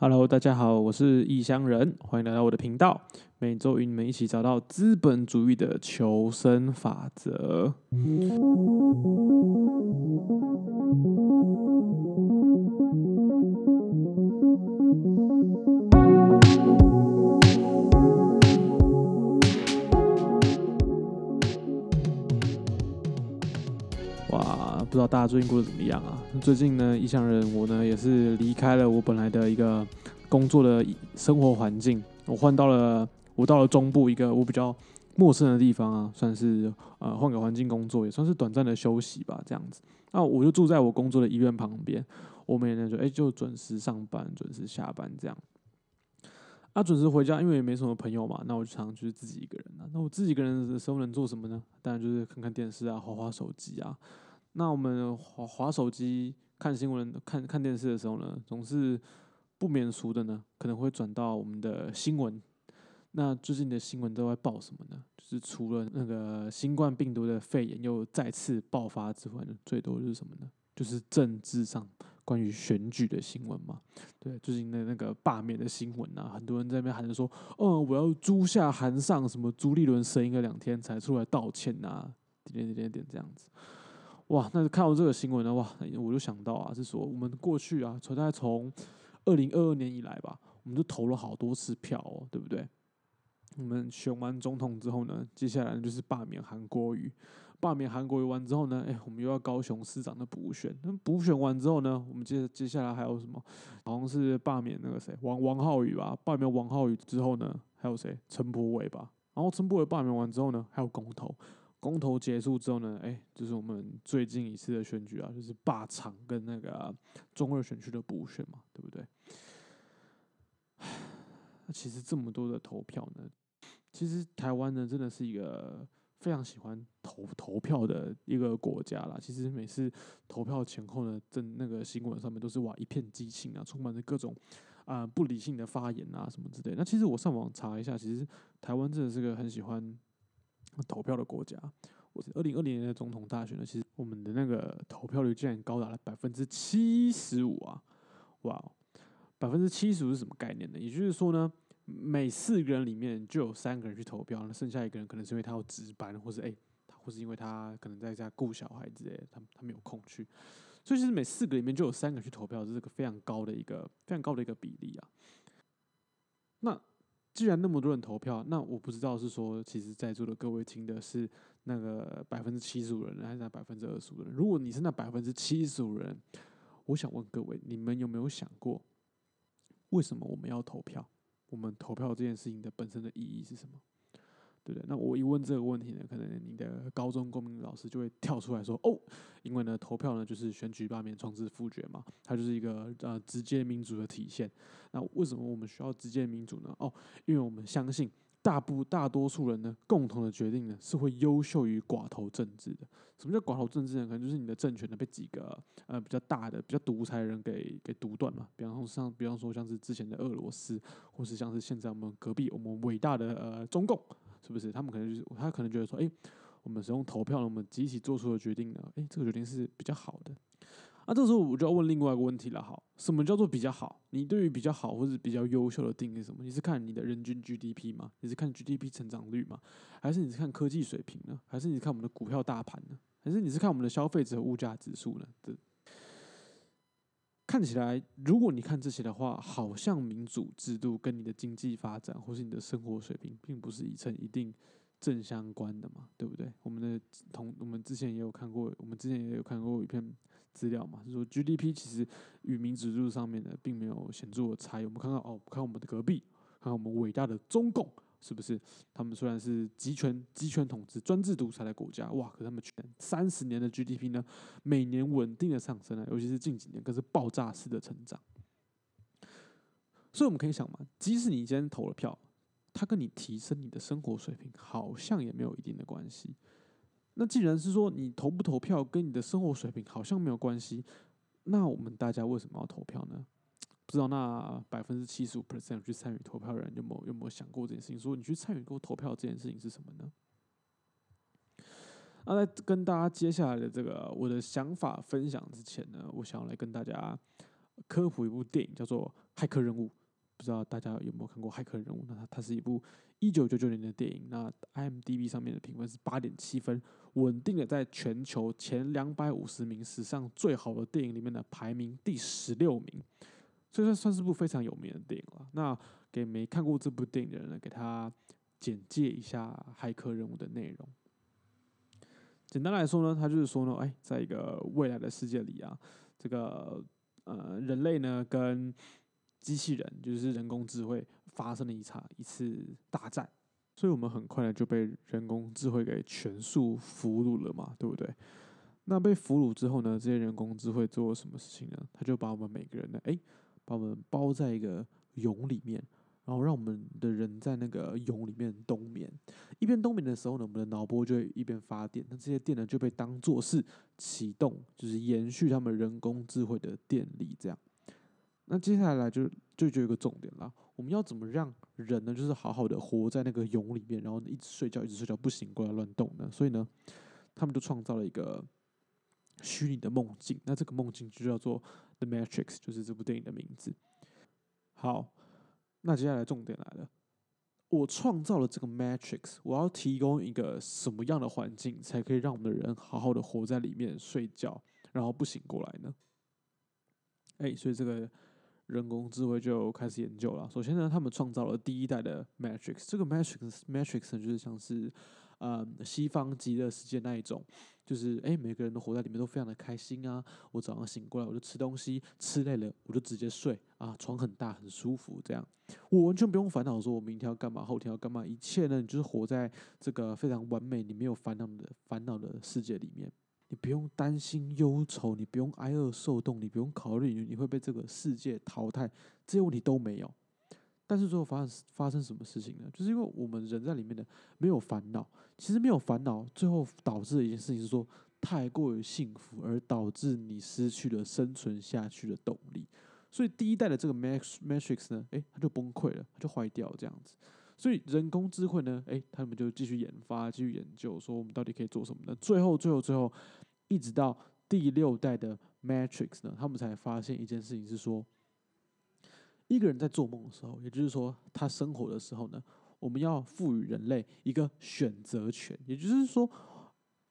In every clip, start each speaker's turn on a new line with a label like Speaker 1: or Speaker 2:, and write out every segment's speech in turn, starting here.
Speaker 1: Hello，大家好，我是异乡人，欢迎来到我的频道。每周与你们一起找到资本主义的求生法则。不知道大家最近过得怎么样啊？最近呢，异乡人我呢也是离开了我本来的一个工作的生活环境，我换到了我到了中部一个我比较陌生的地方啊，算是呃换个环境工作，也算是短暂的休息吧，这样子。那我就住在我工作的医院旁边，我每天就哎就准时上班，准时下班这样。啊，准时回家，因为也没什么朋友嘛，那我就常就是自己一个人啊。那我自己一个人的时候能做什么呢？当然就是看看电视啊，划划手机啊。那我们划划手机、看新闻、看看电视的时候呢，总是不免俗的呢，可能会转到我们的新闻。那最近的新闻都在报什么呢？就是除了那个新冠病毒的肺炎又再次爆发之外呢，最多就是什么呢？就是政治上。关于选举的新闻嘛，对，最近的那个罢免的新闻啊，很多人在那边喊着说，哦，我要朱下韩上，什么朱立伦声音个两天才出来道歉啊，点点点点这样子，哇，那看到这个新闻的话，我就想到啊，是说我们过去啊，从在从二零二二年以来吧，我们就投了好多次票哦，对不对？我们选完总统之后呢，接下来就是罢免韩国瑜。罢免韩国瑜完之后呢，哎，我们又要高雄市长的补选。那补选完之后呢，我们接接下来还有什么？好像是罢免那个谁，王王浩宇吧。罢免王浩宇之后呢，还有谁？陈柏伟吧。然后陈柏伟罢免完之后呢，还有公投。公投结束之后呢，哎，就是我们最近一次的选举啊，就是罢场跟那个中二选区的补选嘛，对不对？其实这么多的投票呢，其实台湾呢，真的是一个。非常喜欢投投票的一个国家啦。其实每次投票前后呢，正那个新闻上面都是哇一片激情啊，充满着各种啊不理性的发言啊什么之类。那其实我上网查一下，其实台湾真的是个很喜欢投票的国家。我是二零二零年的总统大选呢，其实我们的那个投票率竟然高达了百分之七十五啊！哇，百分之七十五是什么概念呢？也就是说呢？每四个人里面就有三个人去投票，那剩下一个人可能是因为他要值班，或是哎，或是因为他可能在家顾小孩之类，他他没有空去，所以其实每四个里面就有三个去投票，这是个非常高的一个非常高的一个比例啊。那既然那么多人投票，那我不知道是说，其实在座的各位听的是那个百分之七十五人，还是那百分之二十五人？如果你是那百分之七十五人，我想问各位，你们有没有想过，为什么我们要投票？我们投票这件事情的本身的意义是什么？对不对？那我一问这个问题呢，可能你的高中公民老师就会跳出来说：“哦，因为呢，投票呢就是选举罢免、创制复决嘛，它就是一个呃直接民主的体现。那为什么我们需要直接民主呢？哦，因为我们相信。”大部大多数人呢，共同的决定呢，是会优秀于寡头政治的。什么叫寡头政治呢？可能就是你的政权呢被几个呃比较大的、比较独裁的人给给独断嘛。比方说像，比方说像是之前的俄罗斯，或是像是现在我们隔壁我们伟大的呃中共，是不是？他们可能就是他可能觉得说，哎，我们使用投票，我们集体做出的决定呢，哎，这个决定是比较好的。那这时候我就要问另外一个问题了，好，什么叫做比较好？你对于比较好或者比较优秀的定义是什么？你是看你的人均 GDP 吗？你是看 GDP 成长率吗？还是你是看科技水平呢？还是你是看我们的股票大盘呢？还是你是看我们的消费者物价指数呢？对，看起来，如果你看这些的话，好像民主制度跟你的经济发展或是你的生活水平，并不是一成一定正相关的嘛，对不对？我们的同我们之前也有看过，我们之前也有看过一篇。资料嘛，是说 GDP 其实与民主制度上面呢，并没有显著的差异。我们看看哦，看我们的隔壁，看看我们伟大的中共，是不是？他们虽然是集权、集权统治、专制独裁的国家，哇，可他们全三十年的 GDP 呢，每年稳定的上升啊，尤其是近几年，更是爆炸式的成长。所以我们可以想嘛，即使你今天投了票，它跟你提升你的生活水平，好像也没有一定的关系。那既然是说你投不投票跟你的生活水平好像没有关系，那我们大家为什么要投票呢？不知道那百分之七十五 percent 去参与投票的人有没有有没有想过这件事情？说你去参与过投票这件事情是什么呢？那在跟大家接下来的这个我的想法分享之前呢，我想要来跟大家科普一部电影，叫做《骇客任务》。不知道大家有没有看过《骇客任务》？那它它是一部一九九九年的电影。那 IMDB 上面的评分是八点七分，稳定的在全球前两百五十名史上最好的电影里面的排名第十六名，这算算是部非常有名的电影了。那给没看过这部电影的人呢，给他简介一下《骇客任务》的内容。简单来说呢，他就是说呢，哎，在一个未来的世界里啊，这个呃人类呢跟机器人就是人工智慧发生了一场一次大战，所以我们很快的就被人工智慧给全数俘虏了嘛，对不对？那被俘虏之后呢，这些人工智慧做了什么事情呢？他就把我们每个人呢，哎，把我们包在一个蛹里面，然后让我们的人在那个蛹里面冬眠。一边冬眠的时候呢，我们的脑波就会一边发电，那这些电呢就被当做是启动，就是延续他们人工智慧的电力，这样。那接下来就就就有一个重点了，我们要怎么让人呢，就是好好的活在那个蛹里面，然后一直睡觉，一直睡觉不醒过来乱动呢？所以呢，他们就创造了一个虚拟的梦境，那这个梦境就叫做《The Matrix》，就是这部电影的名字。好，那接下来重点来了，我创造了这个 Matrix，我要提供一个什么样的环境，才可以让我们的人好好的活在里面睡觉，然后不醒过来呢？哎，所以这个。人工智慧就开始研究了。首先呢，他们创造了第一代的 Matrix。这个 Matrix Matrix，就是像是，呃，西方极乐世界那一种，就是哎，每个人都活在里面都非常的开心啊。我早上醒过来，我就吃东西，吃累了我就直接睡啊，床很大很舒服，这样我完全不用烦恼说我明天要干嘛，后天要干嘛，一切呢，你就是活在这个非常完美、你没有烦恼的烦恼的世界里面。你不用担心忧愁，你不用挨饿受冻，你不用考虑你会被这个世界淘汰，这些问题都没有。但是最后发生发生什么事情呢？就是因为我们人在里面的没有烦恼，其实没有烦恼，最后导致的一件事情是说太过于幸福，而导致你失去了生存下去的动力。所以第一代的这个 Max Matrix 呢，诶，它就崩溃了，它就坏掉这样子。所以人工智慧呢，诶，他们就继续研发、继续研究，说我们到底可以做什么呢？最后，最后，最后，一直到第六代的 Matrix 呢，他们才发现一件事情是说，一个人在做梦的时候，也就是说他生活的时候呢，我们要赋予人类一个选择权，也就是说。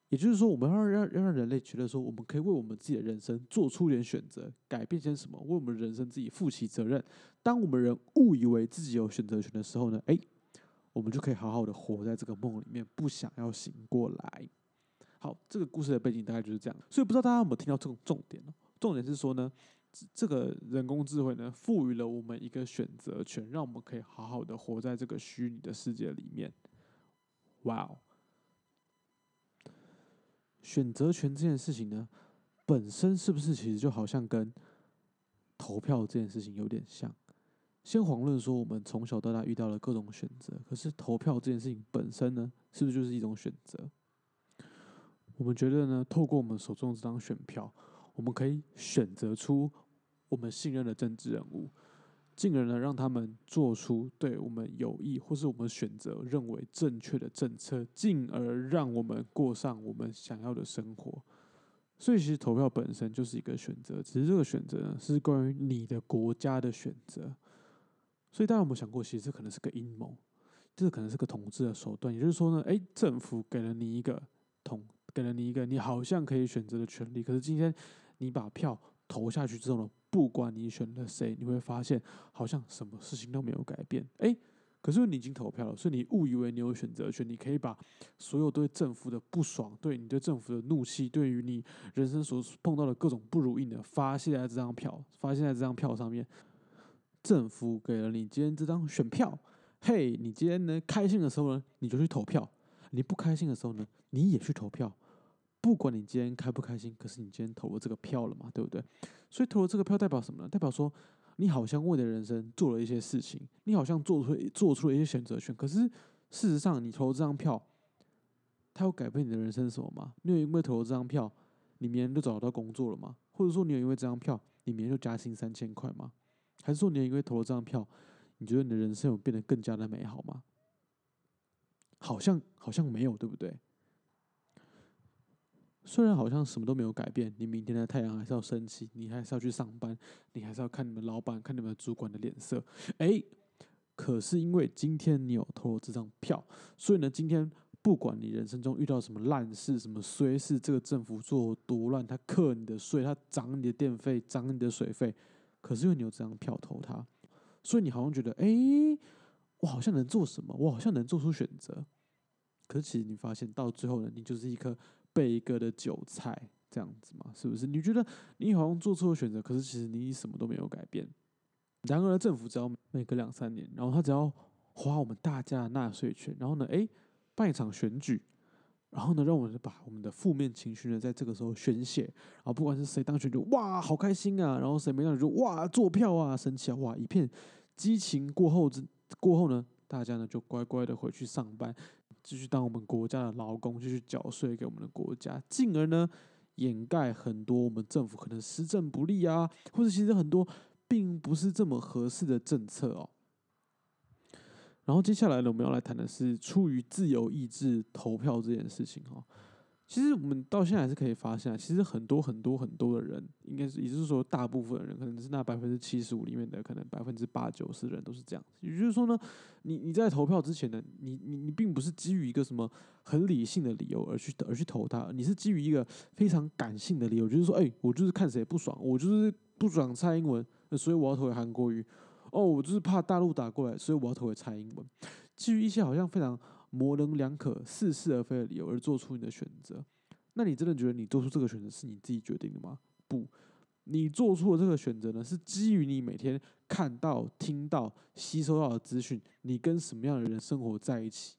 Speaker 1: 也就是说，我们要让要让人类觉得说，我们可以为我们自己的人生做出点选择，改变些什么，为我们人生自己负起责任。当我们人误以为自己有选择权的时候呢，哎，我们就可以好好的活在这个梦里面，不想要醒过来。好，这个故事的背景大概就是这样。所以不知道大家有没有听到这种重点呢？重点是说呢，这个人工智慧呢，赋予了我们一个选择权，让我们可以好好的活在这个虚拟的世界里面。哇哦！选择权这件事情呢，本身是不是其实就好像跟投票这件事情有点像？先遑论说我们从小到大遇到了各种选择，可是投票这件事情本身呢，是不是就是一种选择？我们觉得呢，透过我们手中这张选票，我们可以选择出我们信任的政治人物。进而呢，让他们做出对我们有益，或是我们选择认为正确的政策，进而让我们过上我们想要的生活。所以，其实投票本身就是一个选择，只是这个选择呢，是关于你的国家的选择。所以，大家有没有想过，其实这可能是个阴谋，这可能是个统治的手段。也就是说呢，哎，政府给了你一个统，给了你一个你好像可以选择的权利，可是今天你把票投下去之后呢？不管你选了谁，你会发现好像什么事情都没有改变。哎，可是你已经投票了，所以你误以为你有选择权，你可以把所有对政府的不爽、对你对政府的怒气、对于你人生所碰到的各种不如意的发泄在这张票，发泄在这张票上面。政府给了你今天这张选票，嘿，你今天呢开心的时候呢，你就去投票；你不开心的时候呢，你也去投票。不管你今天开不开心，可是你今天投了这个票了嘛，对不对？所以投了这个票代表什么呢？代表说你好像为了人生做了一些事情，你好像做出做出了一些选择权。可是事实上，你投这张票，它有改变你的人生什么吗？你有因为投了这张票，你明天就找到工作了吗？或者说你有因为这张票，你明天就加薪三千块吗？还是说你有因为投了这张票，你觉得你的人生有变得更加的美好吗？好像好像没有，对不对？虽然好像什么都没有改变，你明天的太阳还是要升起，你还是要去上班，你还是要看你们老板、看你们主管的脸色。哎，可是因为今天你有投了这张票，所以呢，今天不管你人生中遇到什么烂事、什么衰事，这个政府做多乱，他克你的税，他涨你的电费、涨你的水费，可是因为你有这张票投他，所以你好像觉得，哎，我好像能做什么，我好像能做出选择。可是其实你发现到最后呢，你就是一颗。被割的韭菜这样子嘛，是不是？你觉得你好像做错了选择，可是其实你什么都没有改变。然而政府只要每隔两三年，然后他只要花我们大家的纳税权，然后呢，哎，办一场选举，然后呢，让我们把我们的负面情绪呢在这个时候宣泄，然后不管是谁当选就哇好开心啊，然后谁没当选就哇做票啊生气啊，哇一片激情过后之过后呢，大家呢就乖乖的回去上班。继续当我们国家的劳工，继续缴税给我们的国家，进而呢掩盖很多我们政府可能施政不利啊，或者其实很多并不是这么合适的政策哦。然后接下来呢，我们要来谈的是出于自由意志投票这件事情哦。其实我们到现在还是可以发现，其实很多很多很多的人，应该是也就是说，大部分的人可能是那百分之七十五里面的，可能百分之八九十的人都是这样。也就是说呢，你你在投票之前呢，你你你并不是基于一个什么很理性的理由而去而去投他，你是基于一个非常感性的理由，就是说，哎，我就是看谁不爽，我就是不爽蔡英文，所以我要投给韩国瑜。哦，我就是怕大陆打过来，所以我要投给蔡英文。基于一些好像非常。模棱两可、似是而非的理由而做出你的选择，那你真的觉得你做出这个选择是你自己决定的吗？不，你做出的这个选择呢，是基于你每天看到、听到、吸收到的资讯，你跟什么样的人生活在一起，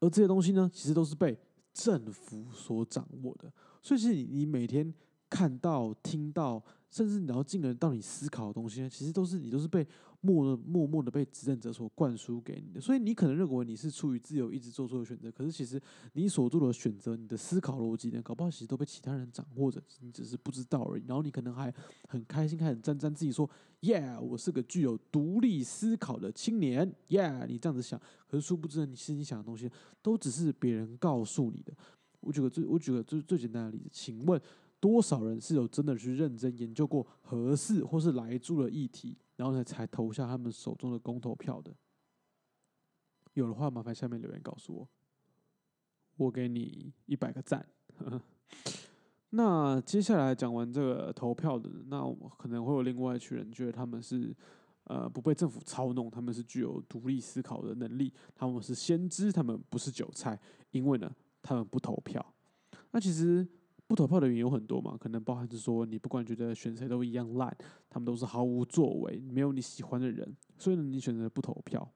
Speaker 1: 而这些东西呢，其实都是被政府所掌握的。所以，其实你每天看到、听到。甚至然后进而到你思考的东西呢，其实都是你都是被默默默的被执政者所灌输给你的。所以你可能认为你是出于自由意志做出的选择，可是其实你所做的选择，你的思考逻辑呢，搞不好其实都被其他人掌握着，你只是不知道而已。然后你可能还很开心，开始沾沾自己说：“Yeah，我是个具有独立思考的青年。”Yeah，你这样子想，可是殊不知你心里想的东西都只是别人告诉你的。我举个最我举个最最简单的例子，请问。多少人是有真的去认真研究过合适或是来住的议题，然后呢才投下他们手中的公投票的？有的话，麻烦下面留言告诉我，我给你一百个赞。那接下来讲完这个投票的，那我可能会有另外一群人觉得他们是呃不被政府操弄，他们是具有独立思考的能力，他们是先知，他们不是韭菜，因为呢他们不投票。那其实。不投票的原因有很多嘛，可能包含是说你不管觉得选谁都一样烂，他们都是毫无作为，没有你喜欢的人，所以呢你选择不投票。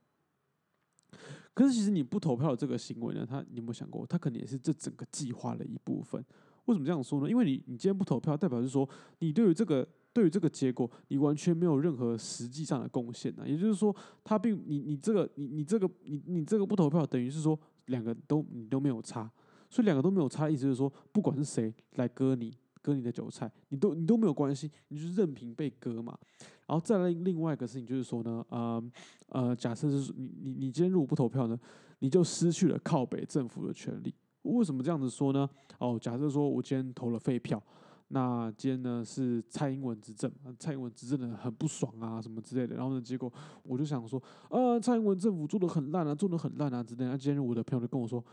Speaker 1: 可是其实你不投票的这个行为呢，他你有没有想过，他可能也是这整个计划的一部分？为什么这样说呢？因为你你今天不投票，代表是说你对于这个对于这个结果，你完全没有任何实际上的贡献呢。也就是说，他并你你这个你你这个你你这个不投票，等于是说两个都你都没有差。所以两个都没有差，意思就是说，不管是谁来割你割你的韭菜，你都你都没有关系，你就任凭被割嘛。然后再来另外一个事情就是说呢，呃呃，假设是你你你今天如果不投票呢，你就失去了靠北政府的权利。为什么这样子说呢？哦，假设说我今天投了废票，那今天呢是蔡英文执政，蔡英文执政的很不爽啊，什么之类的。然后呢，结果我就想说，呃，蔡英文政府做的很烂啊，做的很烂啊之类的。那今天我的朋友就跟我说。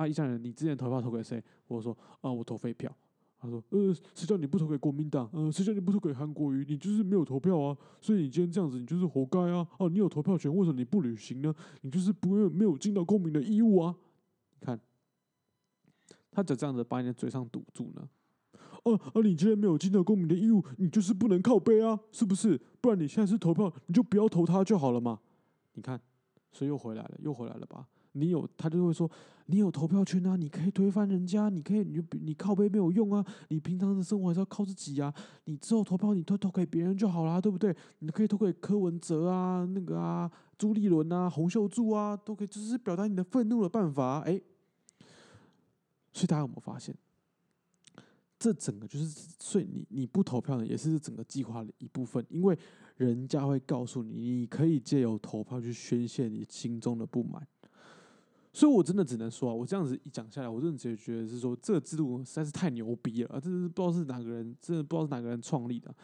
Speaker 1: 啊！一家人，你之前投票投给谁？我说啊，我投废票。他说，呃，谁叫你不投给国民党？呃，谁叫你不投给韩国瑜？你就是没有投票啊！所以你今天这样子，你就是活该啊！哦，你有投票权，为什么你不履行呢？你就是不没有没有尽到公民的义务啊！你看，他就这样子把你的嘴上堵住呢。哦，而你今天没有尽到公民的义务，你就是不能靠背啊，是不是？不然你现在是投票，你就不要投他就好了嘛。你看，所以又回来了，又回来了吧？你有他就会说，你有投票权啊，你可以推翻人家，你可以你你靠背没有用啊，你平常的生活还是要靠自己啊，你之后投票你投投给别人就好啦，对不对？你可以投给柯文哲啊，那个啊，朱立伦啊，洪秀柱啊，都可以，这是表达你的愤怒的办法。哎，所以大家有没有发现，这整个就是，所以你你不投票呢，也是整个计划的一部分，因为人家会告诉你，你可以借由投票去宣泄你心中的不满。所以我真的只能说啊，我这样子一讲下来，我真的觉得觉得是说这个制度实在是太牛逼了啊！这是不知道是哪个人，真的不知道是哪个人创立的。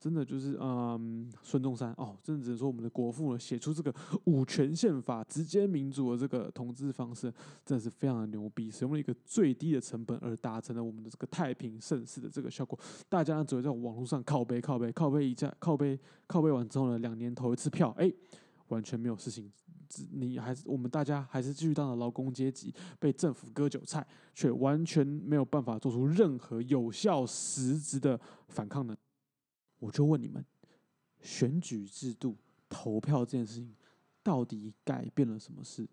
Speaker 1: 真的就是，嗯，孙中山哦，真的只能说我们的国父呢，写出这个五权宪法、直接民主的这个统治方式，真的是非常的牛逼，使用了一个最低的成本而达成了我们的这个太平盛世的这个效果。大家呢只会在网络上靠背、靠背、靠背一下，靠背、靠背完之后呢，两年投一次票，哎，完全没有事情，你还是我们大家还是继续当了劳工阶级，被政府割韭菜，却完全没有办法做出任何有效实质的反抗呢。我就问你们，选举制度、投票这件事情，到底改变了什么事？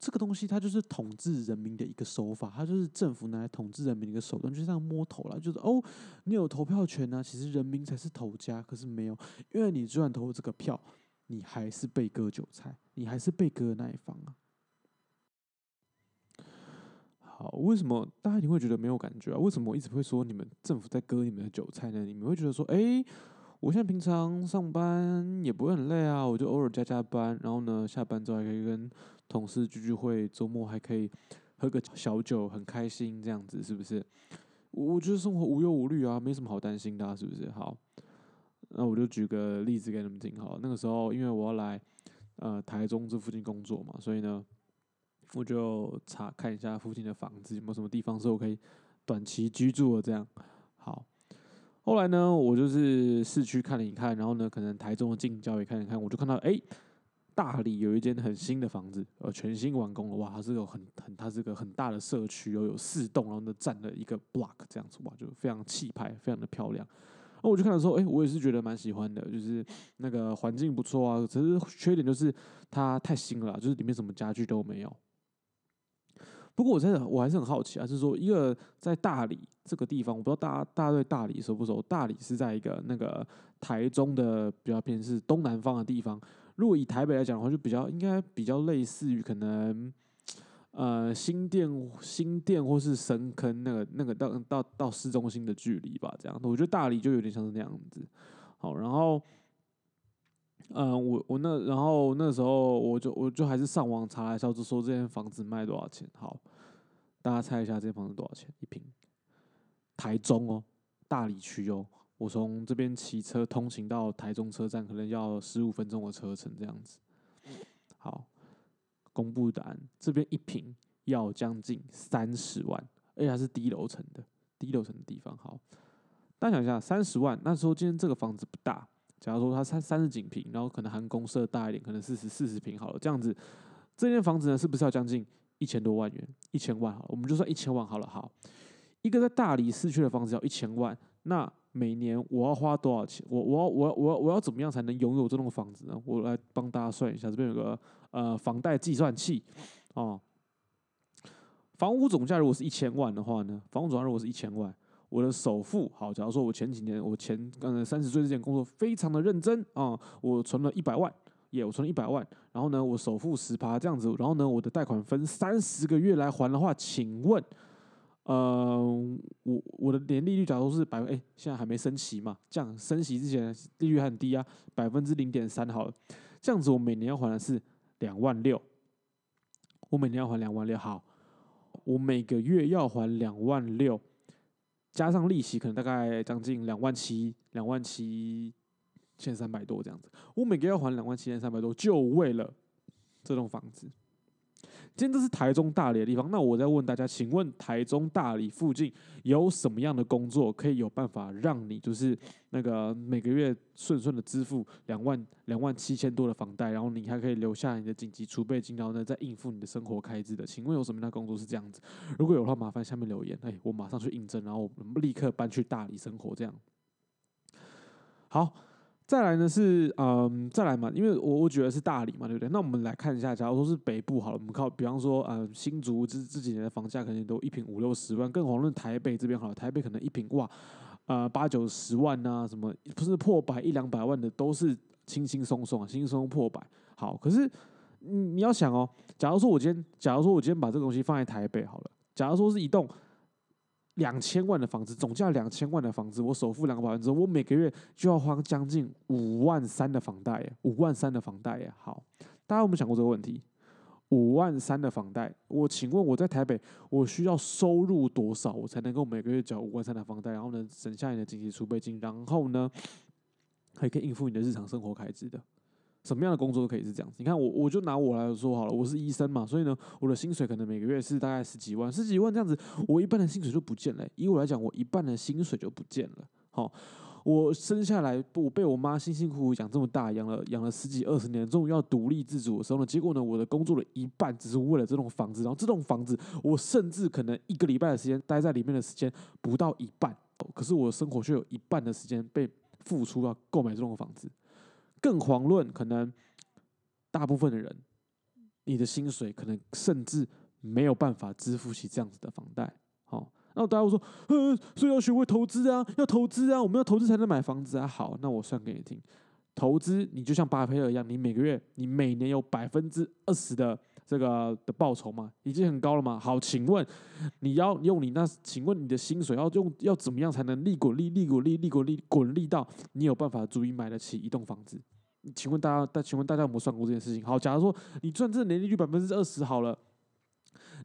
Speaker 1: 这个东西它就是统治人民的一个手法，它就是政府拿来统治人民的一个手段，就是这样摸头了，就是哦，你有投票权呢，其实人民才是头家，可是没有，因为你就算投了这个票，你还是被割韭菜，你还是被割的那一方啊。好，为什么大家一定会觉得没有感觉啊？为什么我一直会说你们政府在割你们的韭菜呢？你们会觉得说，哎，我现在平常上班也不会很累啊，我就偶尔加加班，然后呢，下班之后还可以跟同事聚聚会，周末还可以喝个小酒，很开心，这样子是不是？我觉得生活无忧无虑啊，没什么好担心的，是不是？好，那我就举个例子给你们听。好，那个时候因为我要来呃台中这附近工作嘛，所以呢。我就查看一下附近的房子有没有什么地方是我可以短期居住的。这样好，后来呢，我就是市区看了一看，然后呢，可能台中的近郊也看一看，我就看到哎，大理有一间很新的房子，呃，全新完工了，哇，它是有很很，它是个很大的社区，又有四栋，然后呢占了一个 block 这样子，哇，就非常气派，非常的漂亮。那我就看的时候，哎，我也是觉得蛮喜欢的，就是那个环境不错啊，只是缺点就是它太新了，就是里面什么家具都没有。不过我真的我还是很好奇啊，就是说一个在大理这个地方，我不知道大家大家对大理熟不熟？大理是在一个那个台中的比较偏是东南方的地方。如果以台北来讲的话，就比较应该比较类似于可能呃新店新店或是深坑那个那个到到到市中心的距离吧，这样。我觉得大理就有点像是那样子。好，然后嗯，我我那然后那时候我就我就还是上网查一下，就说这间房子卖多少钱。好。大家猜一下这间房子多少钱一平？台中哦，大理区哦，我从这边骑车通勤到台中车站，可能要十五分钟的车程这样子。好，公布答案，这边一平要将近三十万，而且还是低楼层的，低楼层的地方。好，大家想一下，三十万，那时候今天这个房子不大，假如说它三三十几平，然后可能含公社大一点，可能四十四十平好了，这样子，这间房子呢，是不是要将近？一千多万元，一千万好，我们就算一千万好了。好，一个在大理市区的房子要一千万，那每年我要花多少钱？我我要我要我要我要怎么样才能拥有这栋房子呢？我来帮大家算一下，这边有个呃房贷计算器哦。房屋总价如果是一千万的话呢，房屋总价如果是一千万，我的首付好，假如说我前几年我前刚才三十岁之前工作非常的认真啊，我存了一百万。耶，我存了一百万，然后呢，我首付十趴这样子，然后呢，我的贷款分三十个月来还的话，请问，呃，我我的年利率假如是百分，哎，现在还没升息嘛？这样升息之前利率很低啊，百分之零点三好了，这样子我每年要还的是两万六，我每年要还两万六，好，我每个月要还两万六，加上利息可能大概将近两万七，两万七。千三百多这样子，我每个月要还两万七千三百多，就为了这栋房子。今天这是台中大理的地方，那我再问大家，请问台中大理附近有什么样的工作可以有办法让你就是那个每个月顺顺的支付两万两万七千多的房贷，然后你还可以留下你的紧急储备金，然后呢再应付你的生活开支的？请问有什么样的工作是这样子？如果有的话，麻烦下面留言，哎，我马上去应征，然后我们立刻搬去大理生活。这样好。再来呢是嗯再来嘛，因为我我觉得是大理嘛，对不对？那我们来看一下，假如说是北部好了，我们靠，比方说嗯新竹这这几年的房价可能都一平五六十万，更遑论台北这边好了，台北可能一平哇呃八九十万呐，什么不是破百一两百万的都是轻轻松松啊，轻轻松松破百。好，可是你你要想哦，假如说我今天，假如说我今天把这个东西放在台北好了，假如说是一栋。两千万的房子，总价两千万的房子，我首付两个百分之，我每个月就要还将近五万三的房贷，五万三的房贷耶。好，大家有没有想过这个问题？五万三的房贷，我请问我在台北，我需要收入多少，我才能够每个月缴五万三的房贷，然后呢，省下你的紧急储备金，然后呢，还可以应付你的日常生活开支的。什么样的工作都可以是这样子。你看我，我就拿我来说好了，我是医生嘛，所以呢，我的薪水可能每个月是大概十几万，十几万这样子，我一半的薪水就不见了。以我来讲，我一半的薪水就不见了。好，我生下来，我被我妈辛辛苦苦养这么大，养了养了十几二十年，终于要独立自主的时候呢，结果呢，我的工作的一半只是为了这栋房子，然后这栋房子，我甚至可能一个礼拜的时间待在里面的时间不到一半，可是我的生活却有一半的时间被付出要购买这栋房子。更遑论可能大部分的人，你的薪水可能甚至没有办法支付起这样子的房贷。好，那大家会说，呃，所以要学会投资啊，要投资啊，我们要投资才能买房子啊。好，那我算给你听，投资你就像巴菲特一样，你每个月你每年有百分之二十的这个的报酬嘛，已经很高了嘛。好，请问你要用你那，请问你的薪水要用要怎么样才能利滚利，利滚利，利滚利，滚利到你有办法足以买得起一栋房子？请问大家，大请问大家有没有算过这件事情？好，假如说你赚这年利率百分之二十好了，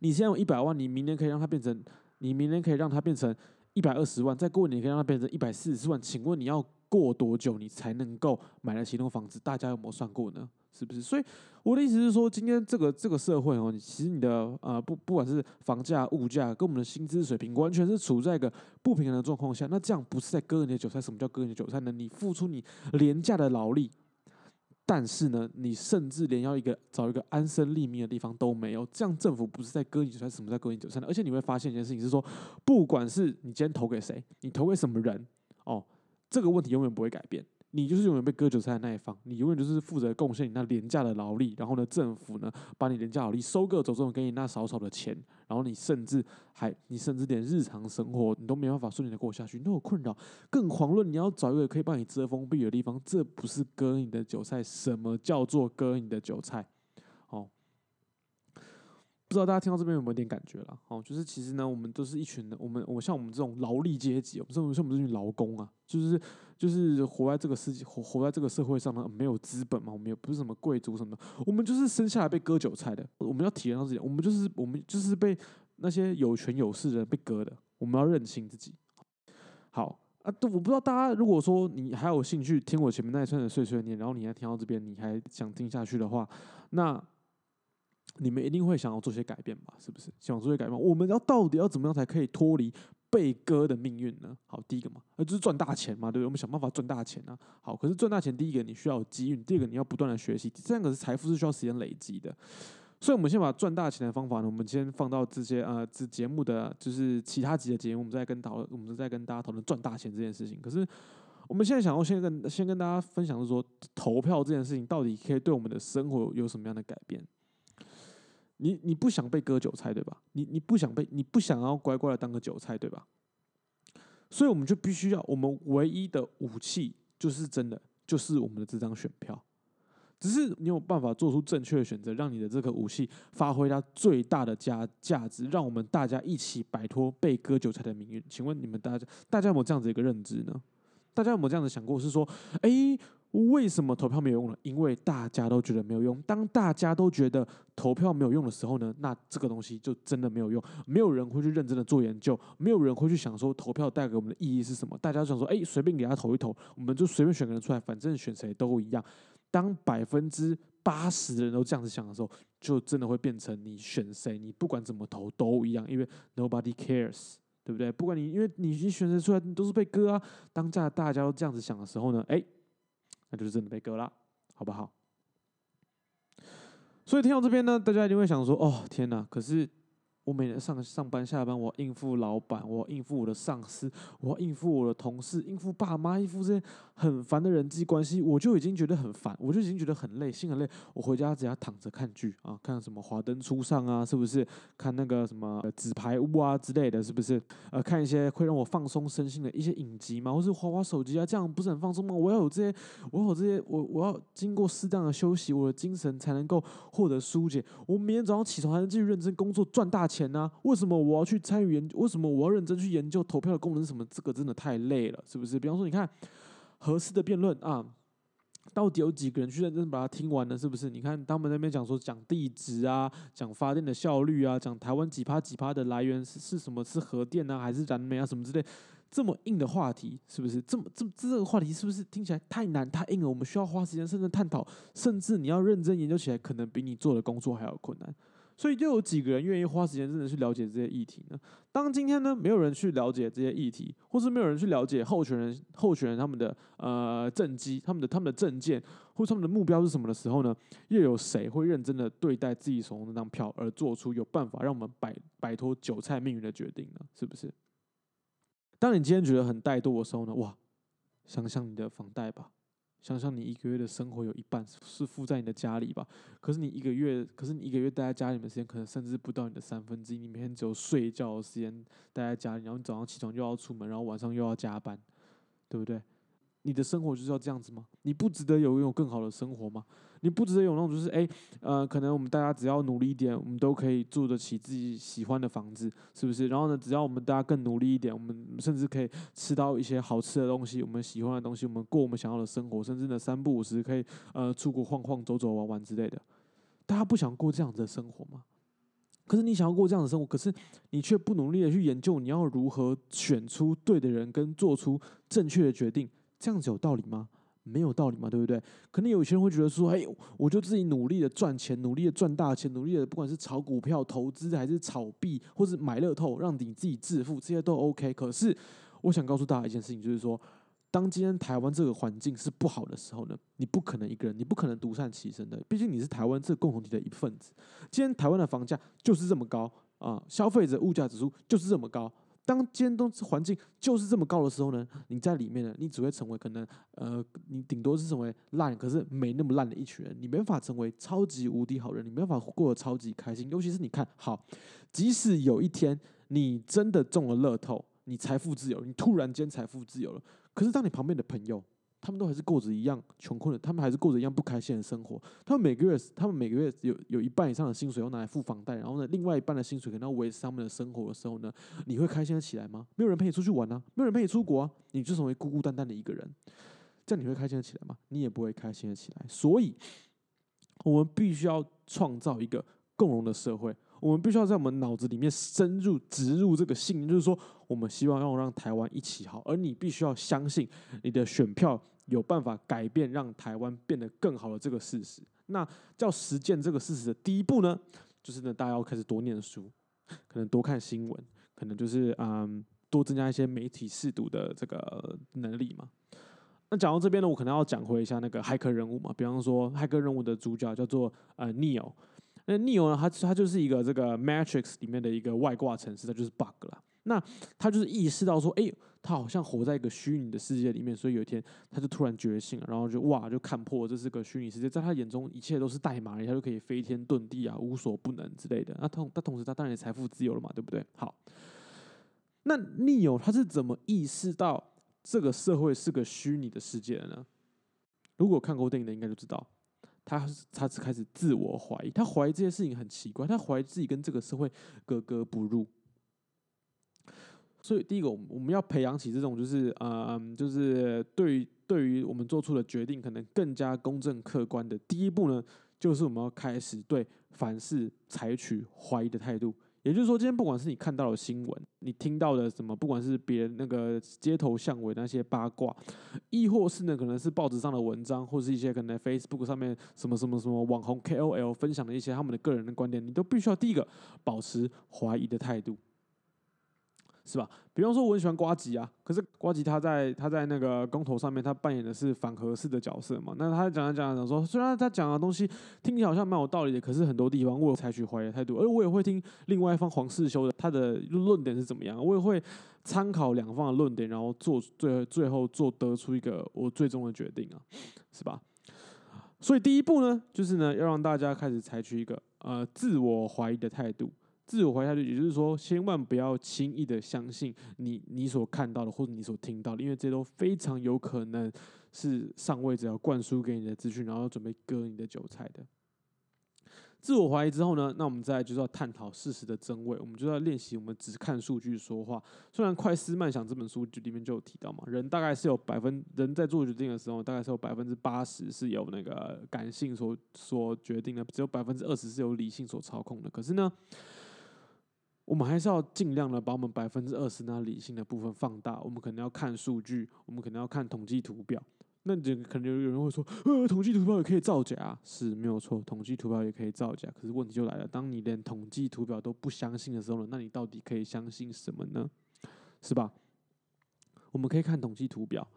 Speaker 1: 你现在有一百万，你明年可以让它变成，你明年可以让它变成一百二十万，再过年可以让它变成一百四十万。请问你要过多久你才能够买得起一栋房子？大家有没有算过呢？是不是？所以我的意思是说，今天这个这个社会哦，其实你的呃不不管是房价、物价跟我们的薪资水平，完全是处在一个不平衡的状况下。那这样不是在割你的韭菜？什么叫割你的韭菜呢？你付出你廉价的劳力。但是呢，你甚至连要一个找一个安身立命的地方都没有，这样政府不是在割你韭菜，什么在割你韭菜呢？而且你会发现一件事情是说，不管是你今天投给谁，你投给什么人，哦，这个问题永远不会改变。你就是永远被割韭菜的那一方，你永远就是负责贡献你那廉价的劳力，然后呢，政府呢把你廉价劳力收割走之后，给你那少少的钱，然后你甚至还你甚至连日常生活你都没办法顺利的过下去，你都有困扰。更遑论你要找一个可以帮你遮风避雨的地方，这不是割你的韭菜？什么叫做割你的韭菜？不知道大家听到这边有没有点感觉了？哦，就是其实呢，我们都是一群的，我们我像我们这种劳力阶级，我们这种像我们这群劳工啊，就是就是活在这个世界，活活在这个社会上呢，没有资本嘛，我们也不是什么贵族什么的，我们就是生下来被割韭菜的。我们要体验到这点，我们就是我们就是被那些有权有势的人被割的，我们要认清自己。好啊，我不知道大家如果说你还有兴趣听我前面那一串的碎碎念，然后你还听到这边，你还想听下去的话，那。你们一定会想要做些改变吧？是不是？想做些改变，我们要到底要怎么样才可以脱离被割的命运呢？好，第一个嘛，那就是赚大钱嘛，对不对？我们想办法赚大钱啊。好，可是赚大钱，第一个你需要有机遇，第二个你要不断的学习，第三个是财富是需要时间累积的。所以，我们先把赚大钱的方法呢，我们先放到这些呃，这节目的就是其他集的节目，我们再跟讨论，我们再跟大家讨论赚大钱这件事情。可是，我们现在想要先跟先跟大家分享，是说投票这件事情到底可以对我们的生活有什么样的改变？你你不想被割韭菜对吧？你你不想被你不想要乖乖的当个韭菜对吧？所以我们就必须要，我们唯一的武器就是真的就是我们的这张选票。只是你有办法做出正确的选择，让你的这个武器发挥它最大的价价值，让我们大家一起摆脱被割韭菜的命运。请问你们大家大家有没有这样子一个认知呢？大家有没有这样子想过？是说，哎？为什么投票没有用了？因为大家都觉得没有用。当大家都觉得投票没有用的时候呢，那这个东西就真的没有用。没有人会去认真的做研究，没有人会去想说投票带给我们的意义是什么。大家想说，哎，随便给他投一投，我们就随便选个人出来，反正选谁都一样。当百分之八十的人都这样子想的时候，就真的会变成你选谁，你不管怎么投都一样，因为 nobody cares，对不对？不管你，因为你你选择出来你都是被割啊。当下大家都这样子想的时候呢，哎。那就是真的被割了，好不好？所以听到这边呢，大家一定会想说：“哦，天哪！”可是。我每天上上班下班，我应付老板，我应付我的上司，我应付我的同事，应付爸妈，应付这些很烦的人际关系，我就已经觉得很烦，我就已经觉得很累，心很累。我回家只要躺着看剧啊，看什么《华灯初上》啊，是不是？看那个什么《纸牌屋》啊之类的，是不是？呃，看一些会让我放松身心的一些影集嘛，或是滑滑手机啊，这样不是很放松吗？我要有这些，我有这些，我我要经过适当的休息，我的精神才能够获得疏解。我明天早上起床还能继续认真工作，赚大钱钱呢？为什么我要去参与研究？为什么我要认真去研究投票的功能什么？这个真的太累了，是不是？比方说，你看合适的辩论啊，到底有几个人去认真把它听完了？是不是？你看他们那边讲说讲地址啊，讲发电的效率啊，讲台湾几趴几趴的来源是是什么？是核电啊，还是燃煤啊，什么之类？这么硬的话题，是不是？这么这这个话题是不是听起来太难太硬了？我们需要花时间甚至探讨，甚至你要认真研究起来，可能比你做的工作还要困难。所以，又有几个人愿意花时间真的去了解这些议题呢？当今天呢，没有人去了解这些议题，或是没有人去了解候选人、候选人他们的呃政绩、他们的他们的政见，或者他们的目标是什么的时候呢？又有谁会认真的对待自己手中那张票，而做出有办法让我们摆摆脱韭菜命运的决定呢？是不是？当你今天觉得很怠惰的时候呢？哇，想想你的房贷吧。想象你一个月的生活有一半是付在你的家里吧，可是你一个月，可是你一个月待在家里面时间，可能甚至不到你的三分之一。你每天只有睡觉的时间待在家里，然后你早上起床又要出门，然后晚上又要加班，对不对？你的生活就是要这样子吗？你不值得有拥有更好的生活吗？你不值得有那种就是哎，呃，可能我们大家只要努力一点，我们都可以住得起自己喜欢的房子，是不是？然后呢，只要我们大家更努力一点，我们甚至可以吃到一些好吃的东西，我们喜欢的东西，我们过我们想要的生活，甚至呢三不五时可以呃出国晃晃、走走玩玩之类的。大家不想过这样子的生活吗？可是你想要过这样的生活，可是你却不努力的去研究你要如何选出对的人，跟做出正确的决定。这样子有道理吗？没有道理嘛，对不对？可能有些人会觉得说：“哎，我就自己努力的赚钱，努力的赚大钱，努力的不管是炒股票投资，还是炒币，或是买乐透，让你自己致富，这些都 OK。”可是，我想告诉大家一件事情，就是说，当今天台湾这个环境是不好的时候呢，你不可能一个人，你不可能独善其身的。毕竟你是台湾这个共同体的一份子。今天台湾的房价就是这么高啊，消费者物价指数就是这么高。当监督环境就是这么高的时候呢，你在里面呢，你只会成为可能呃，你顶多是成为烂，可是没那么烂的一群人，你没法成为超级无敌好人，你没法过得超级开心。尤其是你看好，即使有一天你真的中了乐透，你财富自由，你突然间财富自由了，可是当你旁边的朋友。他们都还是过着一样穷困的，他们还是过着一样不开心的生活。他们每个月，他们每个月有有一半以上的薪水要拿来付房贷，然后呢，另外一半的薪水可能要维持他们的生活的时候呢，你会开心的起来吗？没有人陪你出去玩啊，没有人陪你出国啊，你就成为孤孤单单的一个人，这样你会开心的起来吗？你也不会开心的起来。所以，我们必须要创造一个共荣的社会。我们必须要在我们脑子里面深入植入这个信念，就是说，我们希望要让台湾一起好，而你必须要相信你的选票。有办法改变让台湾变得更好的这个事实，那叫实践这个事实的第一步呢，就是呢，大家要开始多念书，可能多看新闻，可能就是嗯，多增加一些媒体试读的这个能力嘛。那讲到这边呢，我可能要讲回一下那个骇客任务嘛，比方说骇客任务的主角叫做呃 Neo，那 Neo 呢，他他就是一个这个 Matrix 里面的一个外挂程式，它就是 bug 了。那他就是意识到说，哎，他好像活在一个虚拟的世界里面，所以有一天他就突然觉醒了，然后就哇，就看破这是个虚拟世界，在他眼中一切都是代码，他就可以飞天遁地啊，无所不能之类的。那同他同时他当然也财富自由了嘛，对不对？好，那逆友他是怎么意识到这个社会是个虚拟的世界的呢？如果看过电影的应该就知道，他他是开始自我怀疑，他怀疑这些事情很奇怪，他怀疑自己跟这个社会格格不入。所以，第一个，我们要培养起这种，就是嗯，就是对于对于我们做出的决定，可能更加公正客观的第一步呢，就是我们要开始对凡事采取怀疑的态度。也就是说，今天不管是你看到的新闻，你听到的什么，不管是别人那个街头巷尾那些八卦，亦或是呢，可能是报纸上的文章，或是一些可能 Facebook 上面什么什么什么网红 KOL 分享的一些他们的个人的观点，你都必须要第一个保持怀疑的态度。是吧？比方说，我很喜欢瓜吉啊，可是瓜吉他在他在那个公投上面，他扮演的是反核式的角色嘛。那他讲讲讲讲说，虽然他讲的东西听起来好像蛮有道理的，可是很多地方我有采取怀疑态度，而我也会听另外一方黄世修的他的论点是怎么样，我也会参考两方的论点，然后做最最后做得出一个我最终的决定啊，是吧？所以第一步呢，就是呢要让大家开始采取一个呃自我怀疑的态度。自我怀疑态度，也就是说，千万不要轻易的相信你你所看到的或者你所听到的，因为这都非常有可能是上位者要灌输给你的资讯，然后准备割你的韭菜的。自我怀疑之后呢，那我们再就是要探讨事实的真伪，我们就要练习我们只看数据说话。虽然《快思慢想》这本书就里面就有提到嘛，人大概是有百分人在做决定的时候，大概是有百分之八十是由那个感性所所决定的，只有百分之二十是由理性所操控的。可是呢，我们还是要尽量的把我们百分之二十那理性的部分放大。我们可能要看数据，我们可能要看统计图表。那这可能有人会说，呃，统计图表也可以造假，是没有错，统计图表也可以造假。可是问题就来了，当你连统计图表都不相信的时候呢，那你到底可以相信什么呢？是吧？我们可以看统计图表，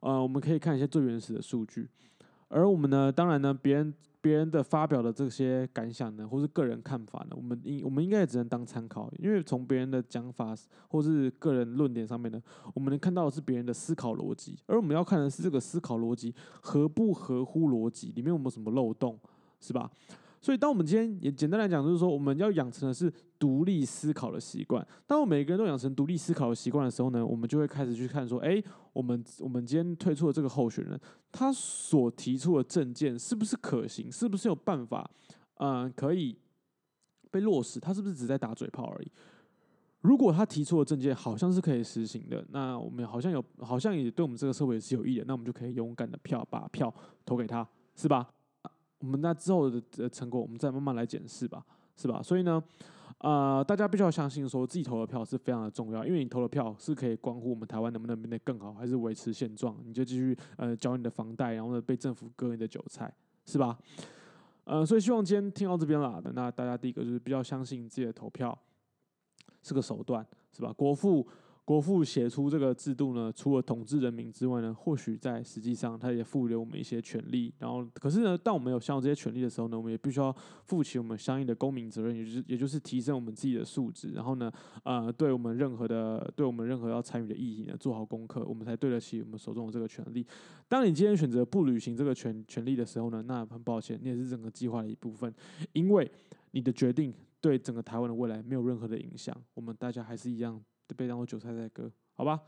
Speaker 1: 呃，我们可以看一些最原始的数据，而我们呢，当然呢，别人。别人的发表的这些感想呢，或是个人看法呢，我们应我们应该也只能当参考，因为从别人的讲法或是个人论点上面呢，我们能看到的是别人的思考逻辑，而我们要看的是这个思考逻辑合不合乎逻辑，里面有没有什么漏洞，是吧？所以，当我们今天也简单来讲，就是说，我们要养成的是独立思考的习惯。当我每个人都养成独立思考的习惯的时候呢，我们就会开始去看说，哎，我们我们今天推出的这个候选人，他所提出的证件是不是可行？是不是有办法，嗯，可以被落实？他是不是只在打嘴炮而已？如果他提出的证件好像是可以实行的，那我们好像有，好像也对我们这个社会也是有益的，那我们就可以勇敢的票把票投给他，是吧？我们那之后的成果，我们再慢慢来检视吧，是吧？所以呢，呃，大家必须要相信，说自己投的票是非常的重要，因为你投的票是可以关乎我们台湾能不能变得更好，还是维持现状。你就继续呃交你的房贷，然后呢被政府割你的韭菜，是吧？呃，所以希望今天听到这边啦，那大家第一个就是比较相信自己的投票是个手段，是吧？国父。国父写出这个制度呢，除了统治人民之外呢，或许在实际上他也赋予了我们一些权利。然后，可是呢，当我们有享有这些权利的时候呢，我们也必须要负起我们相应的公民责任，也就是也就是提升我们自己的素质。然后呢，呃，对我们任何的对我们任何要参与的意义呢，做好功课，我们才对得起我们手中的这个权利。当你今天选择不履行这个权权利的时候呢，那很抱歉，你也是整个计划的一部分，因为你的决定对整个台湾的未来没有任何的影响。我们大家还是一样。被当做韭菜在割，好吧？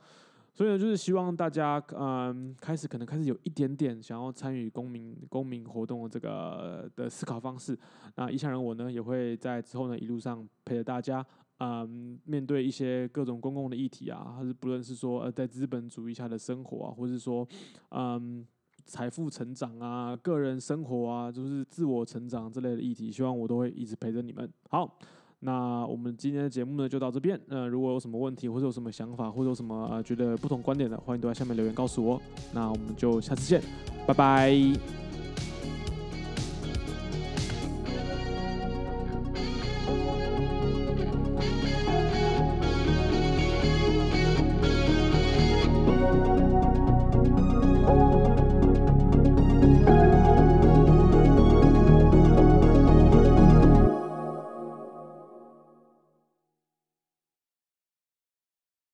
Speaker 1: 所以呢，就是希望大家，嗯，开始可能开始有一点点想要参与公民公民活动的这个的思考方式。那异乡人我呢，也会在之后呢一路上陪着大家，嗯，面对一些各种公共的议题啊，还是不论是说呃在资本主义下的生活啊，或是说嗯财富成长啊、个人生活啊，就是自我成长之类的议题，希望我都会一直陪着你们。好。那我们今天的节目呢就到这边。那如果有什么问题，或者有什么想法，或者有什么呃觉得不同观点的，欢迎都在下面留言告诉我。那我们就下次见，拜拜。